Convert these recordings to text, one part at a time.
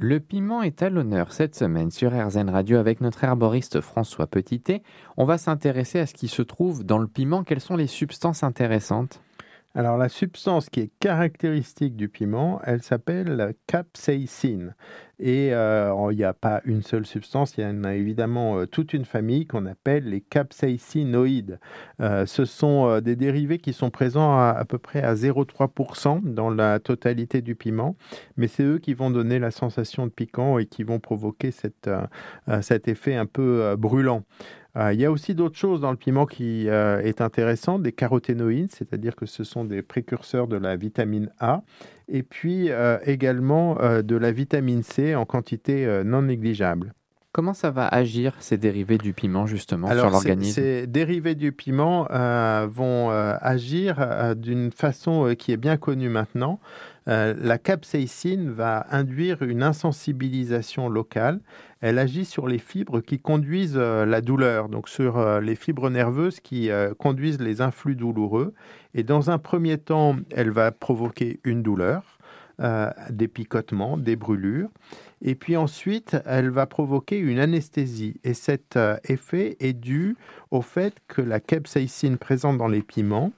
Le piment est à l'honneur cette semaine sur RZN Radio avec notre herboriste François Petitet. On va s'intéresser à ce qui se trouve dans le piment. Quelles sont les substances intéressantes? Alors la substance qui est caractéristique du piment, elle s'appelle la capsaïcine. Et euh, il n'y a pas une seule substance, il y en a évidemment euh, toute une famille qu'on appelle les capsaïcinoïdes. Euh, ce sont des dérivés qui sont présents à, peu près à 0,3% dans la totalité du piment, mais c'est eux qui vont donner la sensation de piquant et qui vont provoquer cet effet un peu brûlant. Euh, il y a aussi d'autres choses dans le piment qui euh, est intéressant, des caroténoïdes, c'est-à-dire que ce sont des précurseurs de la vitamine A, et puis euh, également de la vitamine C en quantité non négligeable. Comment ça va agir ces dérivés du piment justement sur l'organisme Ces dérivés du piment vont agir d'une façon qui est bien connue maintenant. la capsaïcine va induire une insensibilisation locale elle agit sur les fibres qui conduisent euh, la douleur, donc sur euh, les fibres nerveuses qui euh, conduisent les influx douloureux. Et dans un premier temps, elle va provoquer une douleur, des picotements, des brûlures. Et puis ensuite, elle va provoquer une anesthésie. Et cet effet est dû au fait que la capsaïcine présente dans les piments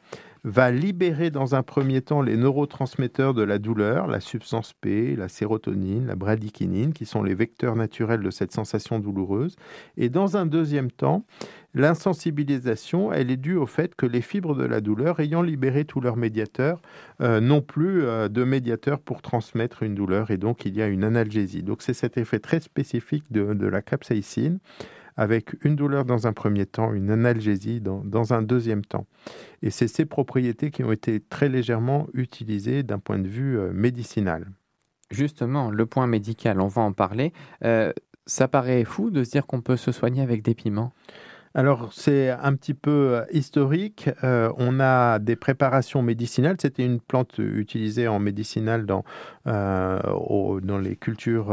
va libérer dans un premier temps les neurotransmetteurs de la douleur, la substance P, la sérotonine, la bradykinine, qui sont les vecteurs naturels de cette sensation douloureuse. Et dans un deuxième temps, l'insensibilisation, elle est due au fait que les fibres de la douleur, ayant libéré tous leurs médiateurs, euh, n'ont plus euh, de médiateurs pour transmettre une douleur, et donc il y a une analgésie. Donc c'est cet effet très spécifique de, de la capsaïcine avec une douleur dans un premier temps, une analgésie dans, un deuxième temps. Et c'est ces propriétés qui ont été très légèrement utilisées d'un point de vue euh, médicinal. Justement, le point médical, on va en parler. Euh, ça paraît fou de se dire qu'on peut se soigner avec des piments alors c'est un petit peu euh, historique. Euh, on a des préparations médicinales. C'était une plante utilisée en médicinal dans, euh, dans les cultures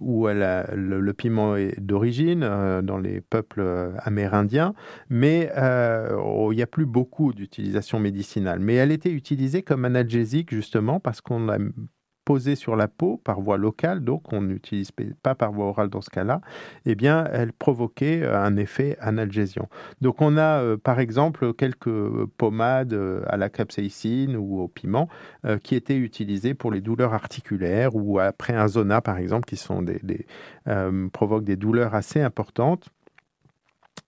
où le, piment est d'origine, dans les peuples amérindiens. Mais il n'y a plus beaucoup d'utilisation médicinale. Mais elle était utilisée comme analgésique justement parce qu'on a sur la peau par voie locale, donc on n'utilise pas par voie orale dans ce cas-là, eh bien, elle provoquait euh, un effet analgésiant. Donc on a euh, par exemple quelques pommades euh, à la capsaïcine ou au piment qui étaient utilisées pour les douleurs articulaires ou après un zona par exemple qui sont des douleurs assez importantes.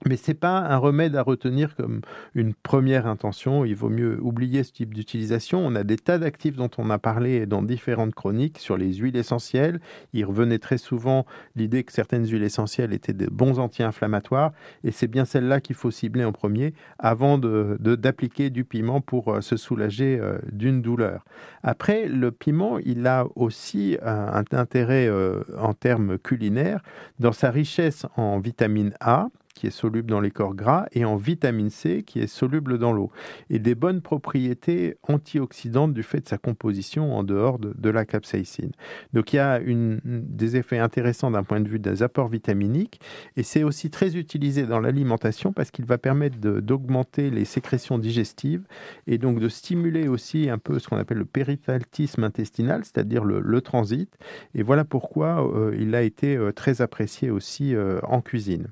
Mais ce n'est pas un remède à retenir comme une première intention. Il vaut mieux oublier ce type d'utilisation. On a des tas d'actifs dont on a parlé dans différentes chroniques sur les huiles essentielles. Il revenait très souvent l'idée que certaines huiles essentielles étaient de bons anti-inflammatoires. Et c'est bien celle-là qu'il faut cibler en premier avant d'appliquer de, du piment pour euh, se soulager euh, d'une douleur. Après, le piment, il a aussi un intérêt euh, en termes culinaires dans sa richesse en vitamine A qui est soluble dans les corps gras, et en vitamine C, qui est soluble dans l'eau, et des bonnes propriétés antioxydantes du fait de sa composition en dehors de, la capsaïcine. Donc il y a des effets intéressants d'un point de vue des apports vitaminiques, et c'est aussi très utilisé dans l'alimentation parce qu'il va permettre d'augmenter les sécrétions digestives, et donc de stimuler aussi un peu ce qu'on appelle le péritaltisme intestinal, c'est-à-dire le, transit, et voilà pourquoi euh, il a été euh, très apprécié aussi euh, en cuisine.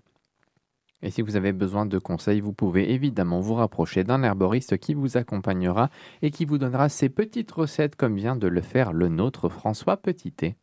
Et si vous avez besoin de conseils, vous pouvez évidemment vous rapprocher d'un herboriste qui vous accompagnera et qui vous donnera ces petites recettes comme vient de le faire le nôtre François Petitet.